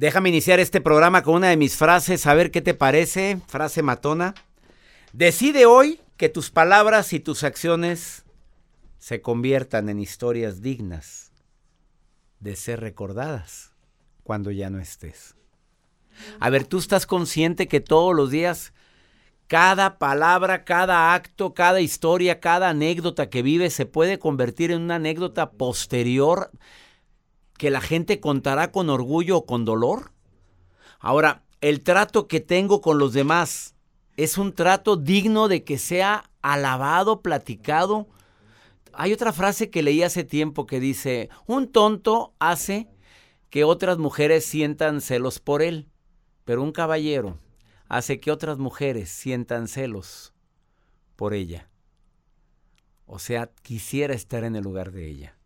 Déjame iniciar este programa con una de mis frases, a ver qué te parece, frase matona. Decide hoy que tus palabras y tus acciones se conviertan en historias dignas de ser recordadas cuando ya no estés. A ver, tú estás consciente que todos los días, cada palabra, cada acto, cada historia, cada anécdota que vives se puede convertir en una anécdota posterior que la gente contará con orgullo o con dolor? Ahora, el trato que tengo con los demás es un trato digno de que sea alabado, platicado. Hay otra frase que leí hace tiempo que dice, un tonto hace que otras mujeres sientan celos por él, pero un caballero hace que otras mujeres sientan celos por ella. O sea, quisiera estar en el lugar de ella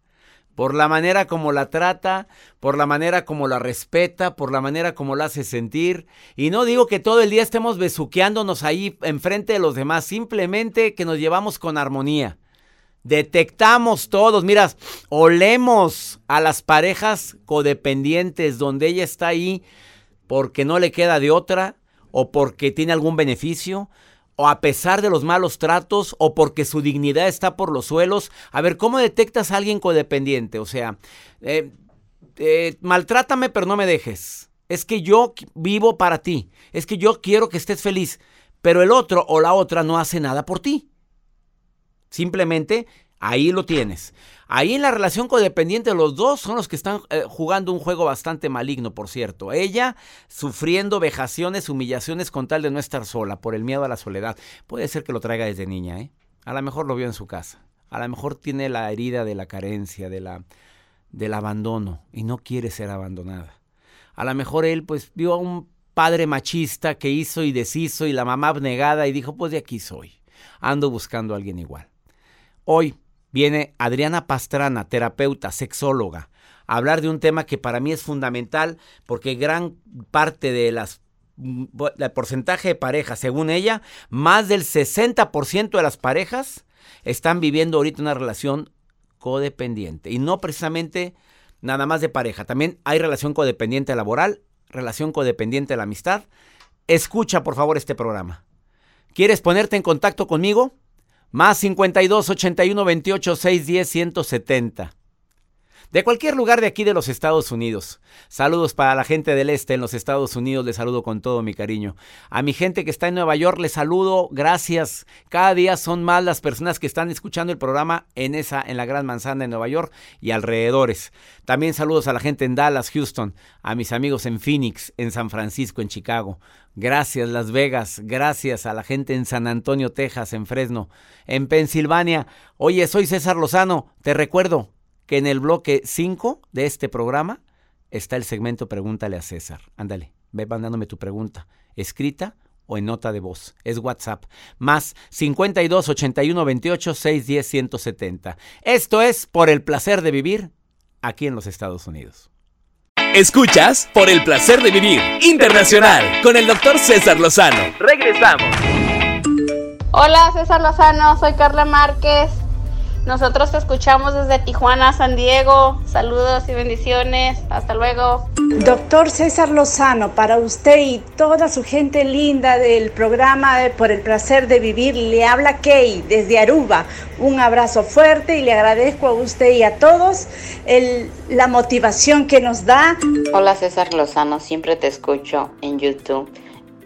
por la manera como la trata, por la manera como la respeta, por la manera como la hace sentir. Y no digo que todo el día estemos besuqueándonos ahí enfrente de los demás, simplemente que nos llevamos con armonía. Detectamos todos, mira, olemos a las parejas codependientes donde ella está ahí porque no le queda de otra o porque tiene algún beneficio o a pesar de los malos tratos o porque su dignidad está por los suelos. A ver, ¿cómo detectas a alguien codependiente? O sea, eh, eh, maltrátame pero no me dejes. Es que yo vivo para ti. Es que yo quiero que estés feliz. Pero el otro o la otra no hace nada por ti. Simplemente ahí lo tienes. Ahí en la relación codependiente los dos son los que están eh, jugando un juego bastante maligno, por cierto. Ella sufriendo vejaciones, humillaciones con tal de no estar sola por el miedo a la soledad. Puede ser que lo traiga desde niña, ¿eh? A lo mejor lo vio en su casa. A lo mejor tiene la herida de la carencia, de la, del abandono y no quiere ser abandonada. A lo mejor él pues vio a un padre machista que hizo y deshizo y la mamá abnegada y dijo pues de aquí soy. Ando buscando a alguien igual. Hoy viene Adriana Pastrana, terapeuta, sexóloga, a hablar de un tema que para mí es fundamental porque gran parte de las el porcentaje de parejas, según ella, más del 60% de las parejas están viviendo ahorita una relación codependiente. Y no precisamente nada más de pareja. También hay relación codependiente laboral, relación codependiente de la amistad. Escucha por favor este programa. ¿Quieres ponerte en contacto conmigo? Más 52 81 28 610 170. De cualquier lugar de aquí de los Estados Unidos. Saludos para la gente del este en los Estados Unidos. Les saludo con todo mi cariño. A mi gente que está en Nueva York les saludo. Gracias. Cada día son más las personas que están escuchando el programa en esa en la Gran Manzana de Nueva York y alrededores. También saludos a la gente en Dallas, Houston, a mis amigos en Phoenix, en San Francisco, en Chicago, Gracias Las Vegas, gracias a la gente en San Antonio, Texas, en Fresno, en Pensilvania. Oye, soy César Lozano. Te recuerdo que en el bloque 5 de este programa está el segmento Pregúntale a César. Ándale, ve mandándome tu pregunta, escrita o en nota de voz. Es WhatsApp. Más 52 81 28 610 170. Esto es por el placer de vivir aquí en los Estados Unidos. Escuchas por el placer de vivir internacional con el doctor César Lozano. Regresamos. Hola César Lozano, soy Carla Márquez. Nosotros te escuchamos desde Tijuana, San Diego. Saludos y bendiciones. Hasta luego. Doctor César Lozano, para usted y toda su gente linda del programa Por el placer de vivir, le habla Kay desde Aruba. Un abrazo fuerte y le agradezco a usted y a todos la motivación que nos da. Hola César Lozano, siempre te escucho en YouTube.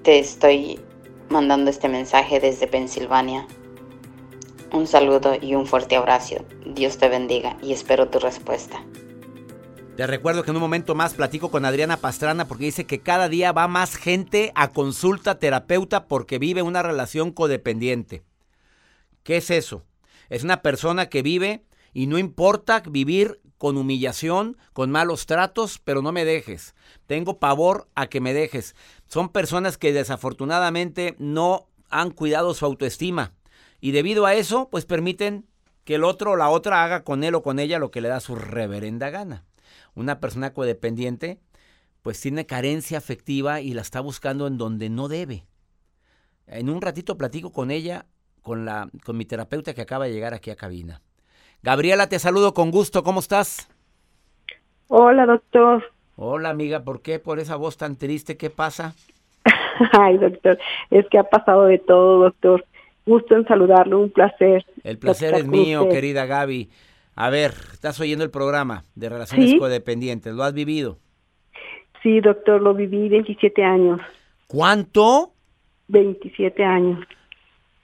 Te estoy mandando este mensaje desde Pensilvania. Un saludo y un fuerte abrazo. Dios te bendiga y espero tu respuesta. Te recuerdo que en un momento más platico con Adriana Pastrana porque dice que cada día va más gente a consulta terapeuta porque vive una relación codependiente. ¿Qué es eso? Es una persona que vive y no importa vivir con humillación, con malos tratos, pero no me dejes. Tengo pavor a que me dejes. Son personas que desafortunadamente no han cuidado su autoestima y debido a eso, pues permiten que el otro o la otra haga con él o con ella lo que le da su reverenda gana. Una persona codependiente, pues tiene carencia afectiva y la está buscando en donde no debe. En un ratito platico con ella, con, la, con mi terapeuta que acaba de llegar aquí a cabina. Gabriela, te saludo con gusto. ¿Cómo estás? Hola, doctor. Hola amiga, ¿por qué por esa voz tan triste? ¿Qué pasa? Ay, doctor, es que ha pasado de todo, doctor. Gusto en saludarlo, un placer. El placer es mío, querida Gaby. A ver, estás oyendo el programa de relaciones codependientes, ¿lo has vivido? Sí, doctor, lo viví 27 años. ¿Cuánto? 27 años.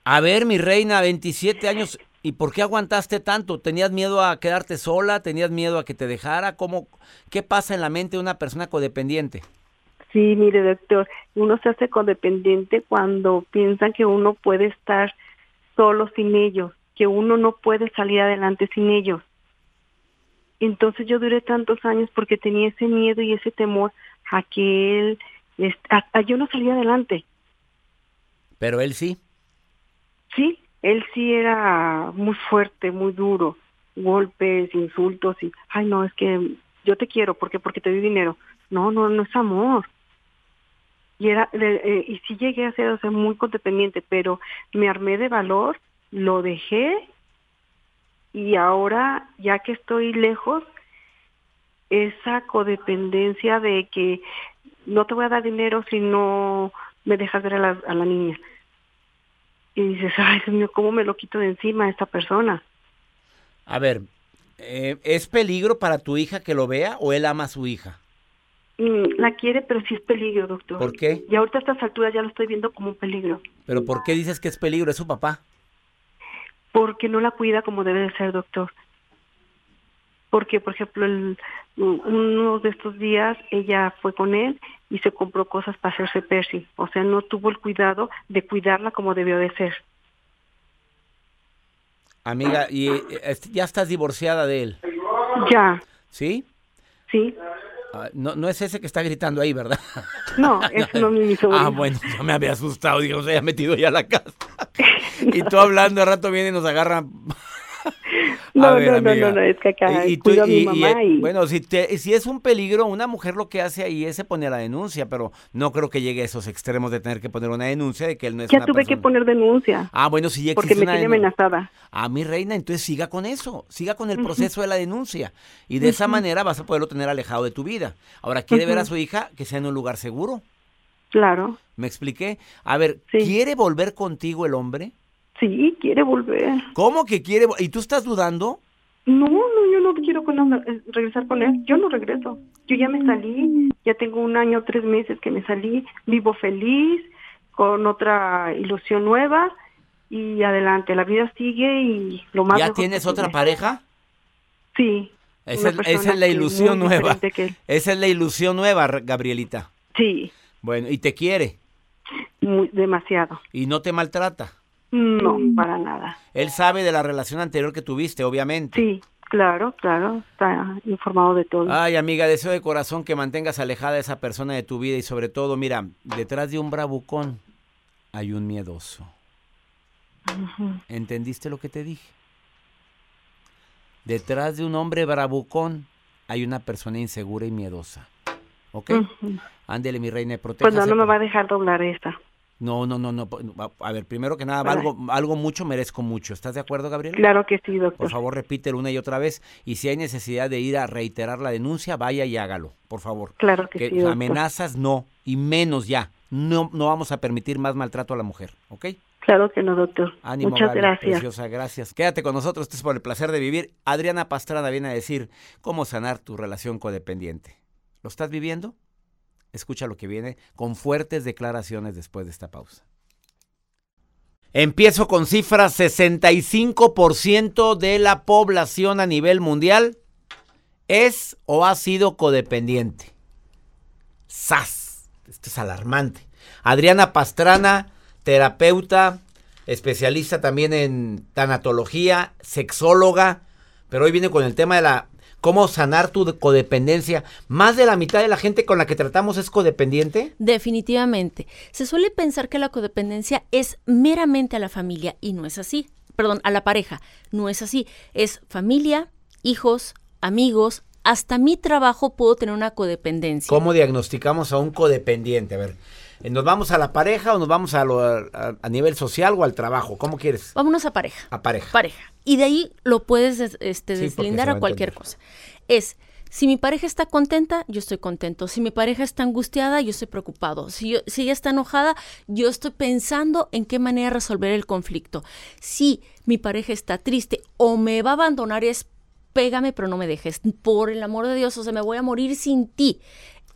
A ver, mi reina, 27 años. ¿Y por qué aguantaste tanto? ¿Tenías miedo a quedarte sola? ¿Tenías miedo a que te dejara? ¿Cómo, ¿Qué pasa en la mente de una persona codependiente? Sí, mire, doctor, uno se hace codependiente cuando piensan que uno puede estar solo sin ellos, que uno no puede salir adelante sin ellos. Entonces yo duré tantos años porque tenía ese miedo y ese temor a que él, a, yo no salía adelante. Pero él sí. Sí, él sí era muy fuerte, muy duro, golpes, insultos y, ay no, es que yo te quiero, porque Porque te doy dinero. No, no, no es amor. Y era, eh, y sí llegué a ser, muy codependiente, pero me armé de valor, lo dejé y ahora, ya que estoy lejos, esa codependencia de que no te voy a dar dinero si no me dejas ver a la, a la niña. Y dices, ay, Dios mío, ¿cómo me lo quito de encima a esta persona? A ver, eh, ¿es peligro para tu hija que lo vea o él ama a su hija? Mm, la quiere, pero sí es peligro, doctor. ¿Por qué? Y ahorita a estas alturas ya lo estoy viendo como un peligro. ¿Pero por qué dices que es peligro? ¿Es su papá? porque no la cuida como debe de ser, doctor. Porque, por ejemplo, el, uno de estos días ella fue con él y se compró cosas para hacerse Percy. O sea, no tuvo el cuidado de cuidarla como debió de ser. Amiga, ¿y eh, ya estás divorciada de él? Ya. ¿Sí? Sí. Ah, no, no es ese que está gritando ahí, ¿verdad? No, es no, mi sobrino. Ah, bueno, yo me había asustado, digo, se haya metido ya a la casa. y tú hablando, de rato viene y nos agarra no, no, no, no, es que acá y, a mi mamá y, Bueno, si, si es un peligro, una mujer lo que hace ahí es poner la denuncia, pero no creo que llegue a esos extremos de tener que poner una denuncia de que él no es Ya tuve que poner denuncia. Ah, bueno, si ya Porque me tiene amenazada. Ah, mi reina, entonces siga con eso, siga con el proceso de la denuncia. Y de esa manera vas a poderlo tener alejado de tu vida. Ahora, ¿quiere ver a su hija que sea en un lugar seguro? Claro. ¿Me expliqué? A ver, ¿quiere volver contigo el hombre? Sí, quiere volver. ¿Cómo que quiere? ¿Y tú estás dudando? No, no, yo no quiero eh, regresar con él. Yo no regreso. Yo ya me salí, ya tengo un año, tres meses que me salí, vivo feliz, con otra ilusión nueva y adelante, la vida sigue y lo más... ¿Ya tienes otra pareja? Sí. Esa es, la ilusión nueva. Esa es la ilusión nueva, Gabrielita. Sí. Bueno, ¿y te quiere? Muy, demasiado. ¿Y no te maltrata? No, para nada. Él sabe de la relación anterior que tuviste, obviamente. Sí, claro, claro, está informado de todo. Ay, amiga, deseo de corazón que mantengas alejada a esa persona de tu vida y sobre todo, mira, detrás de un bravucón hay un miedoso. ¿Entendiste lo que te dije? Detrás de un hombre bravucón hay una persona insegura y miedosa. ¿Ok? Ándele, mi reina, protege. Pues no, no me va a dejar doblar esta. No, no, no, no. A ver, primero que nada, algo, algo mucho merezco mucho. ¿Estás de acuerdo, Gabriel? Claro que sí, doctor. Por favor, repítelo una y otra vez. Y si hay necesidad de ir a reiterar la denuncia, vaya y hágalo, por favor. Claro que, sí. Amenazas no, y menos ya. No, no vamos a permitir más maltrato a la mujer, ¿ok? Claro que no, doctor. Muchas gracias. Preciosa, gracias. Quédate con nosotros, esto es por el placer de vivir. Adriana Pastrana viene a decir cómo sanar tu relación codependiente. ¿Lo estás viviendo? Escucha lo que viene con fuertes declaraciones después de esta pausa. Empiezo con cifras, 65% de la población a nivel mundial es o ha sido codependiente. ¡Sas! Esto es alarmante. Adriana Pastrana, terapeuta, especialista también en tanatología, sexóloga, pero hoy viene con el tema de la cómo sanar tu codependencia. ¿Más de la mitad de la gente con la que tratamos es codependiente? Definitivamente. Se suele pensar que la codependencia es meramente a la familia y no es así. Perdón, a la pareja. No es así. Es familia, hijos, amigos, hasta mi trabajo puedo tener una codependencia. ¿Cómo diagnosticamos a un codependiente? A ver, ¿nos vamos a la pareja o nos vamos a, lo, a, nivel social o al trabajo? ¿Cómo quieres? Vámonos a pareja. A pareja. Pareja. Y de ahí lo puedes este, deslindar a cualquier cosa. Es Si mi pareja está contenta, yo estoy contento. Si mi pareja está angustiada, yo estoy preocupado. Si, yo, si ella está enojada, yo estoy pensando en qué manera resolver el conflicto. Si mi pareja está triste o me va a abandonar, es pégame, pero no me dejes. Por el amor de Dios, o sea, me voy a morir sin ti.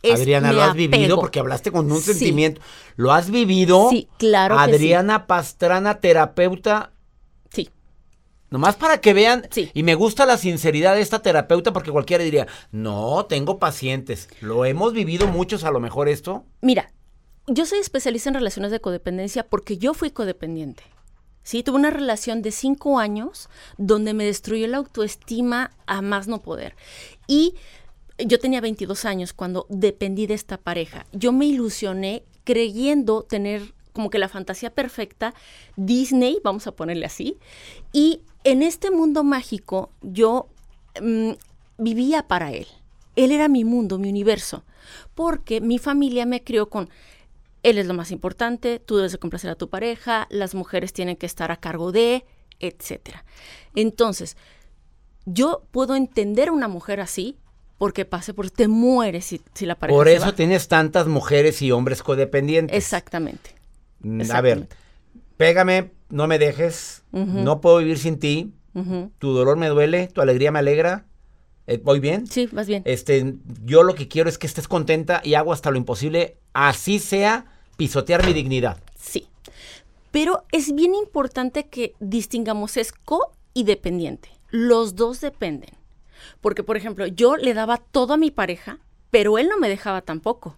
Adriana, lo has vivido porque hablaste con un sentimiento. ¿Lo has vivido? Sí, claro. Adriana Pastrana, terapeuta Nomás para que vean, sí. y me gusta la sinceridad de esta terapeuta porque cualquiera diría, no, tengo pacientes. ¿Lo hemos vivido muchos a lo mejor esto? Mira, yo soy especialista en relaciones de codependencia porque yo fui codependiente. Sí, tuve una relación de cinco años donde me destruyó la autoestima a más no poder. Y yo tenía 22 años cuando dependí de esta pareja. Yo me ilusioné creyendo tener como que la fantasía perfecta, Disney, vamos a ponerle así, y en este mundo mágico yo mm, vivía para él. Él era mi mundo, mi universo, porque mi familia me crió con, él es lo más importante, tú debes de complacer a tu pareja, las mujeres tienen que estar a cargo de, etc. Entonces, yo puedo entender a una mujer así, porque pase por te mueres si, si la pareja Por eso tienes tantas mujeres y hombres codependientes. Exactamente. Mm, a ver, pégame, no me dejes, no puedo vivir sin ti, tu dolor me duele, tu alegría me alegra. Eh, ¿Voy bien? Sí, vas bien. Este, yo lo que quiero es que estés contenta y hago hasta lo imposible, así sea, pisotear mi dignidad. Sí. Pero es bien importante que distingamos es co y dependiente. Los dos dependen. Porque, por ejemplo, yo le daba todo a mi pareja, pero él no me dejaba tampoco.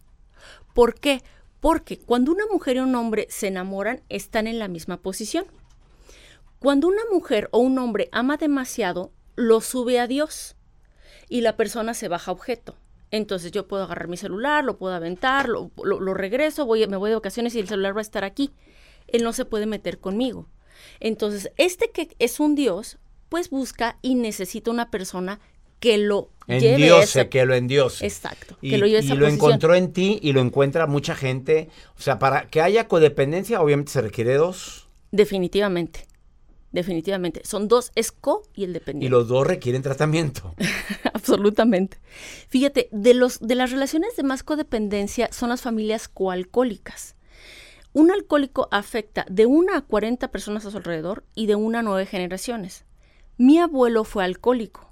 ¿Por qué? Porque cuando una mujer y un hombre se enamoran, están en la misma posición. Cuando una mujer o un hombre ama demasiado, lo sube a Dios y la persona se baja objeto. Entonces yo puedo agarrar mi celular, lo puedo aventar, lo, regreso, voy, me voy de vacaciones y el celular va a estar aquí. Él no se puede meter conmigo. Entonces, este que es un Dios, pues busca y necesita una persona que lo endiose, que lo endiose. Exacto. Y, que lo, y lo encontró en ti y lo encuentra mucha gente. O sea, para que haya codependencia, obviamente se requiere dos. Definitivamente. Definitivamente. Son dos, es co y el dependiente. Y los dos requieren tratamiento. Absolutamente. Fíjate, de, los, de las relaciones de más codependencia son las familias coalcohólicas. Un alcohólico afecta de una a 40 personas a su alrededor y de una a nueve generaciones. Mi abuelo fue alcohólico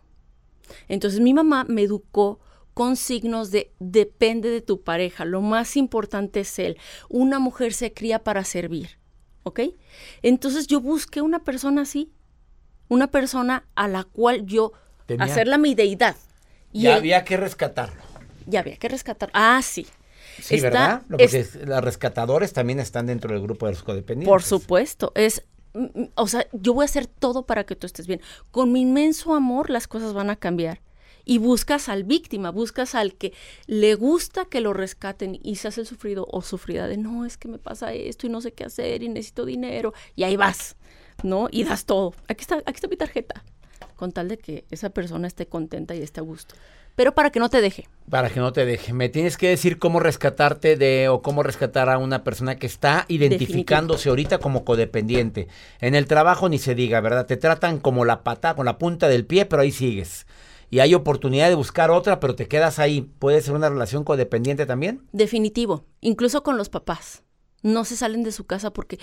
entonces mi mamá me educó con signos de depende de tu pareja, lo más importante es él. Una mujer se cría para servir, ¿ok? Entonces yo busqué una persona así, una persona a la cual yo hacerla mi deidad. ya había que rescatarlo. Ya había que rescatarlo. Ah, sí. Sí, ¿verdad? Porque los rescatadores también están dentro del grupo de los codependientes. Por supuesto, es o sea, yo voy a hacer todo para que tú estés bien. Con mi inmenso amor las cosas van a cambiar. Y buscas al víctima, buscas al que le gusta que lo rescaten y se hace el sufrido o sufrida de no, es que me pasa esto y no sé qué hacer y necesito dinero. Y ahí vas, ¿no? Y das todo. Aquí está, aquí está mi tarjeta. Con tal de que esa persona esté contenta y esté a gusto pero para que no te deje. Para que no te deje. Me tienes que decir cómo rescatarte de o cómo rescatar a una persona que está identificándose ahorita como codependiente. En el trabajo ni se diga, ¿verdad? Te tratan como la pata, con la punta del pie, pero ahí sigues. Y hay oportunidad de buscar otra, pero te quedas ahí. ¿Puede ser una relación codependiente también? Definitivo, incluso con los papás. No se salen de su casa porque,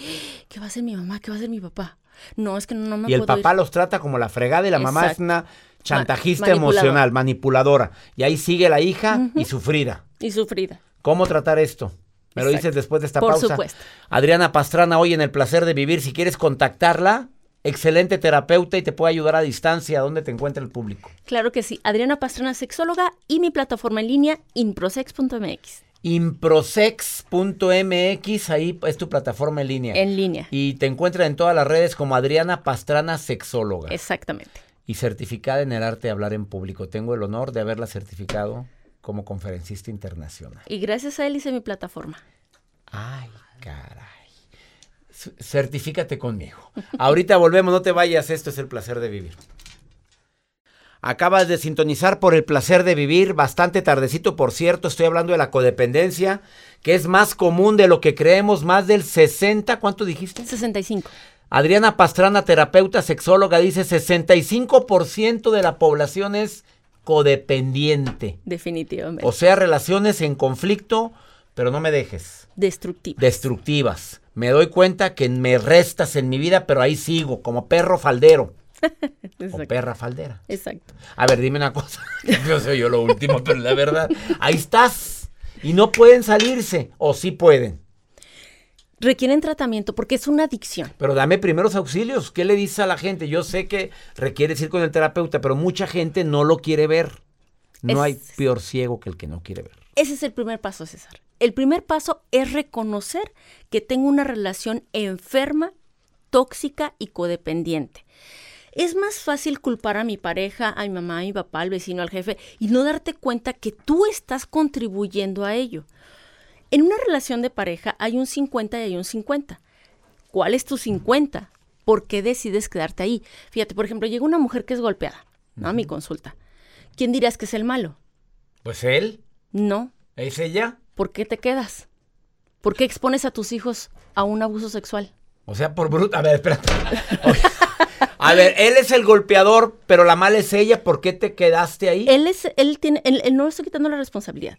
¿qué va a hacer mi mamá? ¿Qué va a hacer mi papá? No, es que no, me Y el papá los trata como la fregada y la mamá es una chantajista emocional, manipuladora. Y ahí sigue la hija y sufrida. Y sufrida. ¿Cómo tratar esto? Me lo dices después de esta pausa. Por supuesto. Adriana Pastrana, hoy en El Placer de Vivir, si quieres contactarla, excelente terapeuta y te puede ayudar a distancia, ¿dónde te encuentra el público? Claro que sí. Adriana Pastrana, sexóloga y mi plataforma en línea, improsex.mx. Improsex.mx, ahí es tu plataforma en línea. En línea. Y te encuentra en todas las redes como Adriana Pastrana, sexóloga. Exactamente y certificada en el arte de hablar en público. Tengo el honor de haberla certificado como conferencista internacional. Y gracias a él hice mi plataforma. Ay, caray. Certifícate conmigo. Ahorita volvemos, no te vayas, esto es el placer de vivir. Acabas de sintonizar por el placer de vivir, bastante tardecito, por cierto, estoy hablando de la codependencia, que es más común de lo que creemos, más del 60, ¿cuánto dijiste? 65. Adriana Pastrana, terapeuta sexóloga, dice 65% de la población es codependiente. Definitivamente. O sea, relaciones en conflicto, pero no me dejes. Destructivas. Destructivas. Me doy cuenta que me restas en mi vida, pero ahí sigo, como perro faldero. o perra faldera. Exacto. A ver, dime una cosa. Yo soy yo lo último, pero la verdad, ahí estás. Y no pueden salirse, o sí pueden. Requieren tratamiento porque es una adicción. Pero dame primeros auxilios. ¿Qué le dices a la gente? Yo sé que requieres ir con el terapeuta, pero mucha gente no lo quiere ver. No hay peor ciego que el que no quiere ver. Ese es el primer paso, César. El primer paso es reconocer que tengo una relación enferma, tóxica y codependiente. Es más fácil culpar a mi pareja, a mi mamá, a mi papá, al vecino, al jefe, y no darte cuenta que tú estás contribuyendo a ello. En una relación de pareja hay un 50 y hay un 50. ¿Cuál es tu 50? ¿Por qué decides quedarte ahí? Fíjate, por ejemplo, llega una mujer que es golpeada, ¿no? A mi consulta. ¿Quién dirías que es el malo? Pues él. No. ¿Es ella? ¿Por qué te quedas? ¿Por qué expones a tus hijos a un abuso sexual? O sea, por bruto. A ver, espérate. A ver, él es el golpeador, pero la mala es ella. ¿Por qué te quedaste ahí? Él es, él tiene, él, él no está quitando la responsabilidad.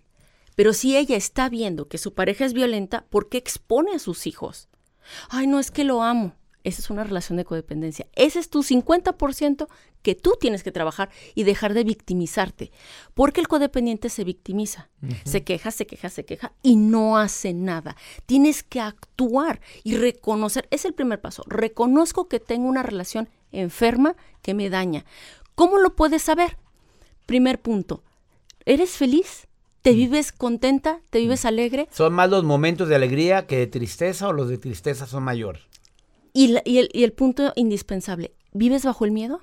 Pero si ella está viendo que su pareja es violenta, ¿por qué expone a sus hijos? Ay, no es que lo amo. Esa es una relación de codependencia. Ese es tu 50% que tú tienes que trabajar y dejar de victimizarte. Porque el codependiente se victimiza. Se queja, se queja, se queja y no hace nada. Tienes que actuar y reconocer. Es el primer paso. Reconozco que tengo una relación enferma que me daña. ¿Cómo lo puedes saber? Primer punto. ¿Eres feliz? ¿Te vives contenta? ¿Te vives alegre? ¿Son más los momentos de alegría que de tristeza o los de tristeza son mayor? Y, el, punto indispensable, ¿vives bajo el miedo?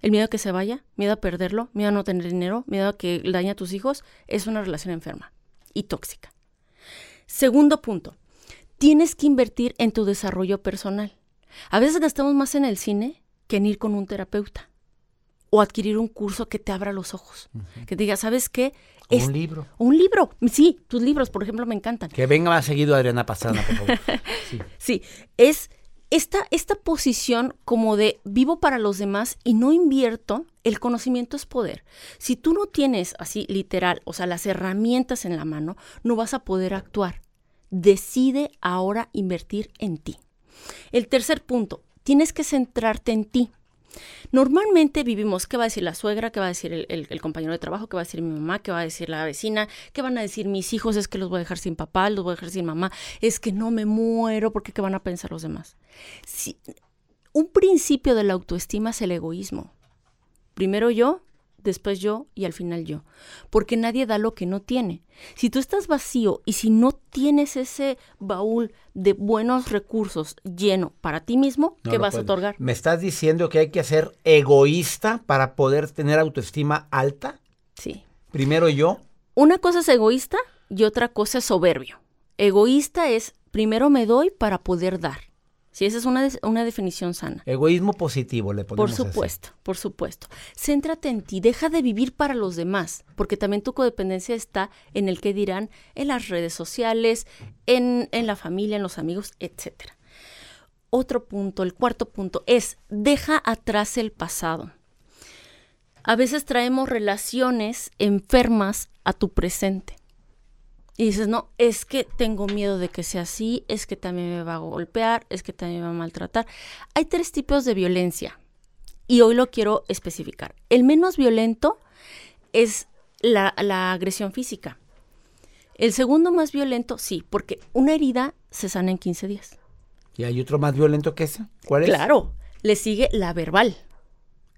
El miedo a que se vaya, miedo a perderlo, miedo a no tener dinero, miedo a que dañe a tus hijos, es una relación enferma y tóxica. Segundo punto, tienes que invertir en tu desarrollo personal. A veces gastamos más en el cine que en ir con un terapeuta o adquirir un curso que te abra los ojos, que te diga, ¿sabes qué? un libro. Un libro, sí, tus libros, por ejemplo, me encantan. Que venga más seguido Adriana Pastrana, por favor. sí. sí, es esta, esta posición como de vivo para los demás y no invierto, el conocimiento es poder. Si tú no tienes así literal, o sea, las herramientas en la mano, no vas a poder actuar. Decide ahora invertir en ti. El tercer punto, tienes que centrarte en ti. Normalmente vivimos, ¿qué va a decir la suegra? ¿Qué va a decir el, compañero de trabajo? ¿Qué va a decir mi mamá? ¿Qué va a decir la vecina? ¿Qué van a decir mis hijos? Es que los voy a dejar sin papá, los voy a dejar sin mamá. Es que no me muero porque ¿qué van a pensar los demás? Un principio de la autoestima es el egoísmo. Primero yo, después yo y al final yo. Porque nadie da lo que no tiene. Si tú estás vacío y si no tienes ese baúl de buenos recursos lleno para ti mismo, ¿qué vas a otorgar? ¿Me estás diciendo que hay que ser egoísta para poder tener autoestima alta? Sí. Primero yo. Una cosa es egoísta y otra cosa es soberbio. Egoísta es primero me doy para poder dar. Sí, esa es una, una definición sana. Egoísmo positivo, le ponemos Por supuesto, por supuesto. Céntrate en ti, deja de vivir para los demás, porque también tu codependencia está en el que dirán en las redes sociales, en, en la familia, en los amigos, etc. Otro punto, el cuarto punto, es deja atrás el pasado. A veces traemos relaciones enfermas a tu presente. Y dices, no, es que tengo miedo de que sea así, es que también me va a golpear, es que también me va a maltratar. Hay tres tipos de violencia y hoy lo quiero especificar. El menos violento es la, agresión física. El segundo más violento, sí, porque una herida se sana en 15 días. ¿Y hay otro más violento que ese? ¿Cuál es? Claro, le sigue la verbal.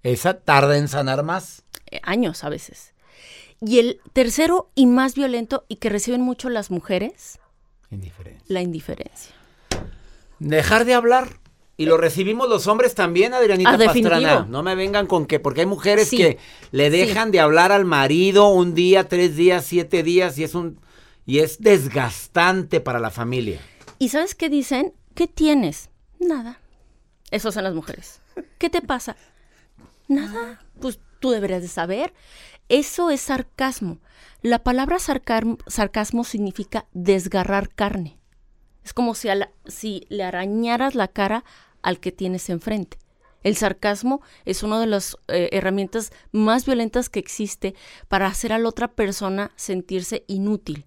¿Esa tarda en sanar más? Eh, años a veces. Y el tercero y más violento y que reciben mucho las mujeres, indiferencia. la indiferencia. Dejar de hablar. Y lo recibimos los hombres también, Adrianita ah, Pastrana. No me vengan con que, porque hay mujeres que le dejan de hablar al marido un día, tres días, siete días, y es un y es desgastante para la familia. ¿Y sabes qué dicen? ¿Qué tienes? Nada. Eso son las mujeres. ¿Qué te pasa? Nada. Pues tú deberías de saber. Eso es sarcasmo. La palabra sarcasmo significa desgarrar carne. Es como si, si le arañaras la cara al que tienes enfrente. El sarcasmo es una de las eh, herramientas más violentas que existe para hacer a la otra persona sentirse inútil.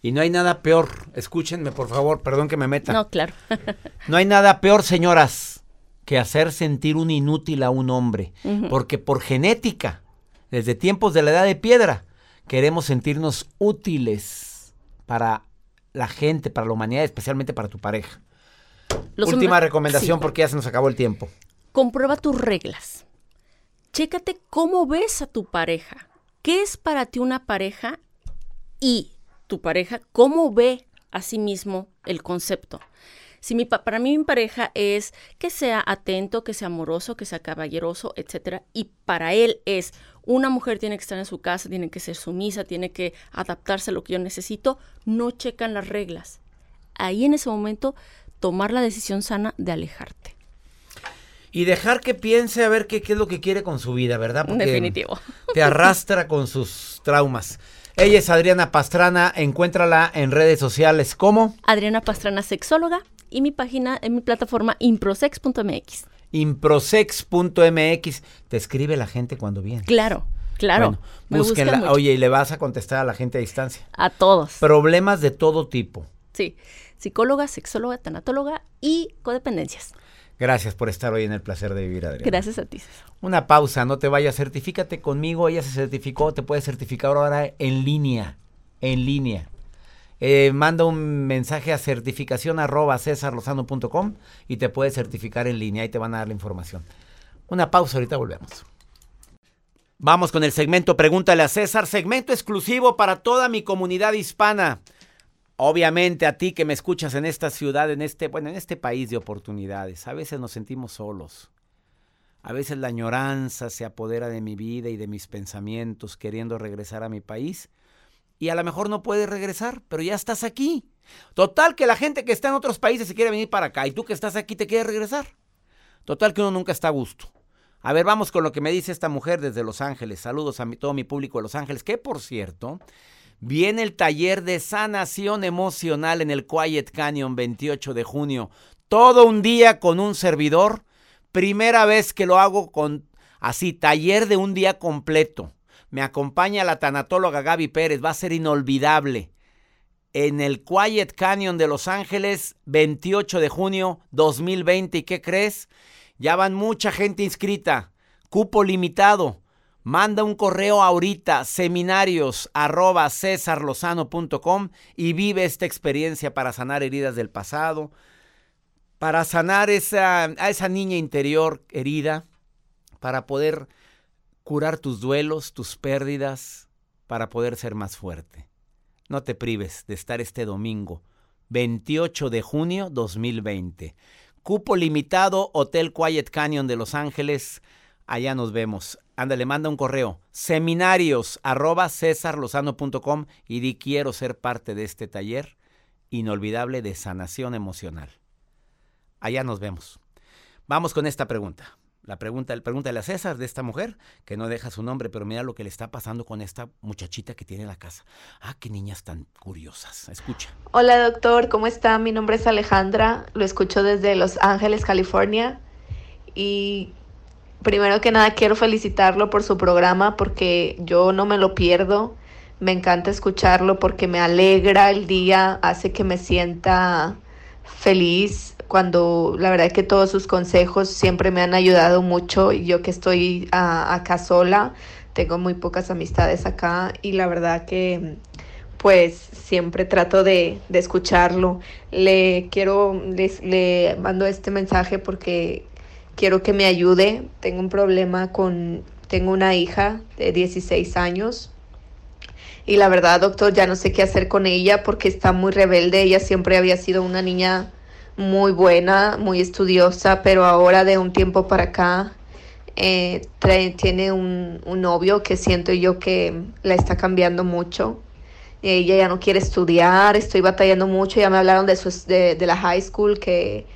Y no hay nada peor, escúchenme por favor, perdón que me meta. No, claro. no hay nada peor, señoras, que hacer sentir un inútil a un hombre. Porque por genética, desde tiempos de la edad de piedra, queremos sentirnos útiles para la gente, para la humanidad, especialmente para tu pareja. Última recomendación porque ya se nos acabó el tiempo. Comprueba tus reglas. Chécate cómo ves a tu pareja. ¿Qué es para ti una pareja? Y tu pareja, ¿cómo ve a sí mismo el concepto? Si mi, para mí mi pareja es que sea atento, que sea amoroso, que sea caballeroso, etcétera, y para él es una mujer tiene que estar en su casa, tiene que ser sumisa, tiene que adaptarse a lo que yo necesito, no checan las reglas. Ahí en ese momento tomar la decisión sana de alejarte. Y dejar que piense a ver qué, qué es lo que quiere con su vida, ¿verdad? Porque Definitivo. Te arrastra con sus traumas. Ella es Adriana Pastrana, encuéntrala en redes sociales como Adriana Pastrana Sexóloga y mi página en mi plataforma improsex.mx. Improsex.mx. Te escribe la gente cuando viene. Claro. Claro. búsquenla. Oye, y le vas a contestar a la gente a distancia. A todos. Problemas de todo tipo. Sí. Psicóloga, sexóloga, tanatóloga y codependencias. Gracias por estar hoy en el placer de vivir, Adriana. Gracias a ti. Una pausa, no te vayas, certifícate conmigo, ella se certificó, te puede certificar ahora en línea, en línea. Eh, manda un mensaje a certificación arroba cesarlozano.com y te puede certificar en línea y te van a dar la información. Una pausa, ahorita volvemos. Vamos con el segmento Pregúntale a César, segmento exclusivo para toda mi comunidad hispana. Obviamente a ti que me escuchas en esta ciudad, en este, bueno, en este país de oportunidades, a veces nos sentimos solos. A veces la añoranza se apodera de mi vida y de mis pensamientos queriendo regresar a mi país. Y a lo mejor no puedes regresar, pero ya estás aquí. Total que la gente que está en otros países se quiere venir para acá y tú que estás aquí te quieres regresar. Total que uno nunca está a gusto. A ver, vamos con lo que me dice esta mujer desde Los Ángeles. Saludos a todo mi público de Los Ángeles, que por cierto, Viene el taller de sanación emocional en el Quiet Canyon 28 de junio. Todo un día con un servidor. Primera vez que lo hago con así, taller de un día completo. Me acompaña la tanatóloga Gaby Pérez. Va a ser inolvidable. En el Quiet Canyon de Los Ángeles, 28 de junio 2020. ¿Y qué crees? Ya van mucha gente inscrita. Cupo limitado. Manda un correo ahorita, seminarios arroba y vive esta experiencia para sanar heridas del pasado, para sanar esa, a esa niña interior herida, para poder curar tus duelos, tus pérdidas, para poder ser más fuerte. No te prives de estar este domingo, 28 de junio 2020. Cupo limitado, Hotel Quiet Canyon de Los Ángeles. Allá nos vemos. Ándale, manda un correo. Seminarios arroba y di quiero ser parte de este taller inolvidable de sanación emocional. Allá nos vemos. Vamos con esta pregunta. La pregunta, el pregúntale a César de esta mujer, que no deja su nombre, pero mira lo que le está pasando con esta muchachita que tiene en la casa. Ah, qué niñas tan curiosas. Escucha. Hola doctor, ¿cómo está? Mi nombre es Alejandra, lo escucho desde Los Ángeles, California. Y primero que nada quiero felicitarlo por su programa porque yo no me lo pierdo. Me encanta escucharlo porque me alegra el día, hace que me sienta feliz cuando la verdad que todos sus consejos siempre me han ayudado mucho. Yo que estoy acá sola, tengo muy pocas amistades acá y la verdad que pues siempre trato de, escucharlo. Le quiero, le mando este mensaje porque quiero que me ayude. Tengo un problema con, tengo una hija de 16 años y la verdad, doctor, ya no sé qué hacer con ella porque está muy rebelde. Ella siempre había sido una niña muy buena, muy estudiosa, pero ahora de un tiempo para acá eh, tiene un, un, novio que siento yo que la está cambiando mucho. Ella ya no quiere estudiar, estoy batallando mucho, ya me hablaron de, de, de la high school que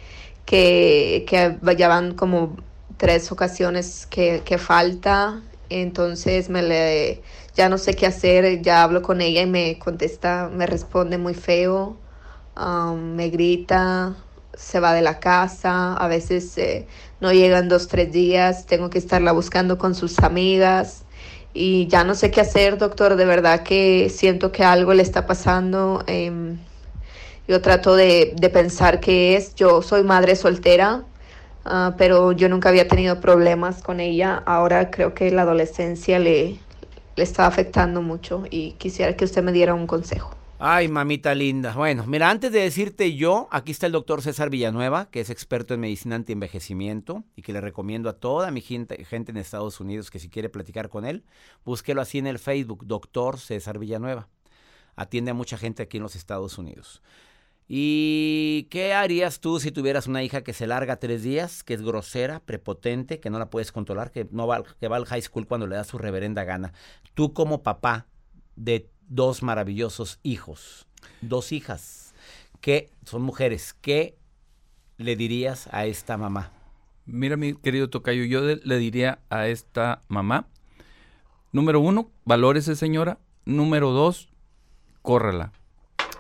que, que ya van como tres ocasiones que, que falta, entonces me le, ya no sé qué hacer, ya hablo con ella y me contesta, me responde muy feo, um, me grita, se va de la casa, a veces eh, no llegan dos, tres días, tengo que estarla buscando con sus amigas y ya no sé qué hacer, doctor, de verdad que siento que algo le está pasando. Em, yo trato de, de, pensar que es, yo soy madre soltera, uh, pero yo nunca había tenido problemas con ella, ahora creo que la adolescencia le, le está afectando mucho y quisiera que usted me diera un consejo. Ay, mamita linda. Bueno, mira, antes de decirte yo, aquí está el doctor César Villanueva, que es experto en medicina anti-envejecimiento y que le recomiendo a toda mi gente, gente en Estados Unidos que si quiere platicar con él, búsquelo así en el Facebook, doctor César Villanueva. Atiende a mucha gente aquí en los Estados Unidos. ¿Y qué harías tú si tuvieras una hija que se larga tres días, que es grosera, prepotente, que no la puedes controlar, que, no va, que va al high school cuando le da su reverenda gana? Tú como papá de dos maravillosos hijos, dos hijas, que son mujeres. ¿Qué le dirías a esta mamá? Mira, mi querido Tocayo, yo le diría a esta mamá, número uno, valórese señora. Número dos, córrela.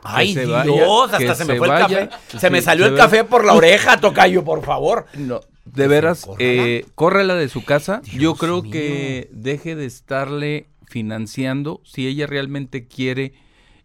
Ay, Dios, hasta se, me fue el café. Se me salió el café por la oreja, Tocayo, por favor. No, de veras, eh, córrela de su casa. yo creo que deje de estarle financiando, si ella realmente quiere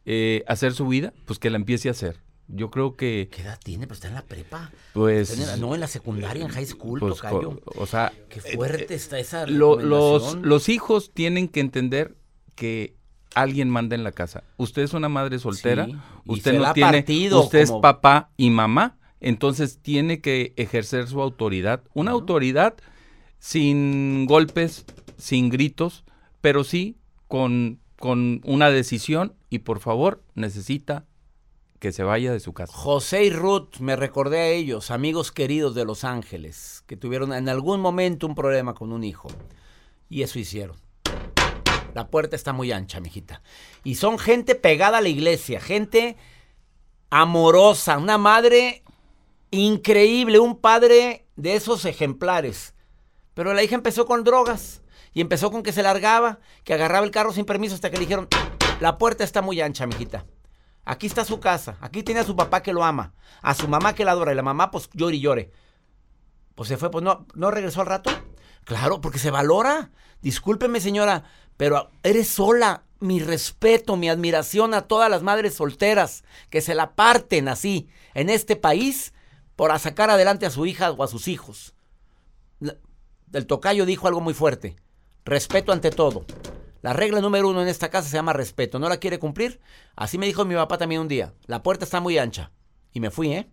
eh, hacer su vida, pues que la empiece a hacer. Yo creo que... ¿Qué edad tiene? Pues está en la prepa. Pues... no, en la secundaria, en high school, pues, O sea... Qué fuerte eh, está esa los, los hijos tienen que entender que alguien manda en la casa. Usted es una madre soltera, usted no tiene... usted es papá y mamá, entonces tiene que ejercer su autoridad. Una autoridad sin golpes, sin gritos, pero sí con, con una decisión y por favor necesita que se vaya de su casa. José y Ruth, me recordé a ellos, amigos queridos de Los Ángeles, que tuvieron en algún momento un problema con un hijo. Y eso hicieron. La puerta está muy ancha, mijita. Y son gente pegada a la iglesia, gente amorosa, una madre increíble, un padre de esos ejemplares. Pero la hija empezó con drogas. Y empezó con que se largaba, que agarraba el carro sin permiso hasta que le dijeron, la puerta está muy ancha, mijita. Aquí está su casa, aquí tiene a su papá que lo ama, a su mamá que la adora y la mamá pues llore y llore. Pues se fue, pues no, no regresó al rato. Claro, porque se valora. Discúlpeme señora, pero eres sola. Mi respeto, mi admiración a todas las madres solteras que se la parten así en este país por sacar adelante a su hija o a sus hijos. El tocayo dijo algo muy fuerte. Respeto ante todo. La regla número uno en esta casa se llama respeto. ¿No la quiere cumplir? Así me dijo mi papá también un día. La puerta está muy ancha. Y me fui, ¿eh?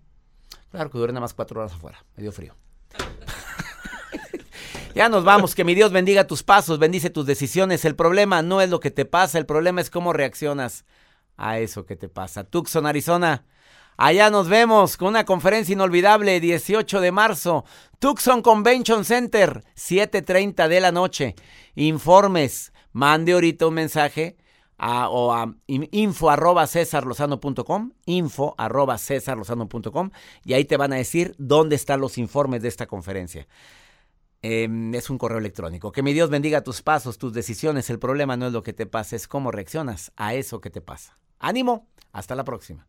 Claro que duré nada más cuatro horas afuera. Me dio frío. ya nos vamos. Que mi Dios bendiga tus pasos, bendice tus decisiones. El problema no es lo que te pasa, el problema es cómo reaccionas a eso que te pasa. Tucson, Arizona. Allá nos vemos con una conferencia inolvidable 18 de marzo. Tucson Convention Center, 7.30 de la noche. Informes, mande ahorita un mensaje a, o a info arroba info arroba y ahí te van a decir dónde están los informes de esta conferencia. Em, es un correo electrónico. Que mi Dios bendiga tus pasos, tus decisiones. El problema no es lo que te pasa, es cómo reaccionas a eso que te pasa. Ánimo, hasta la próxima.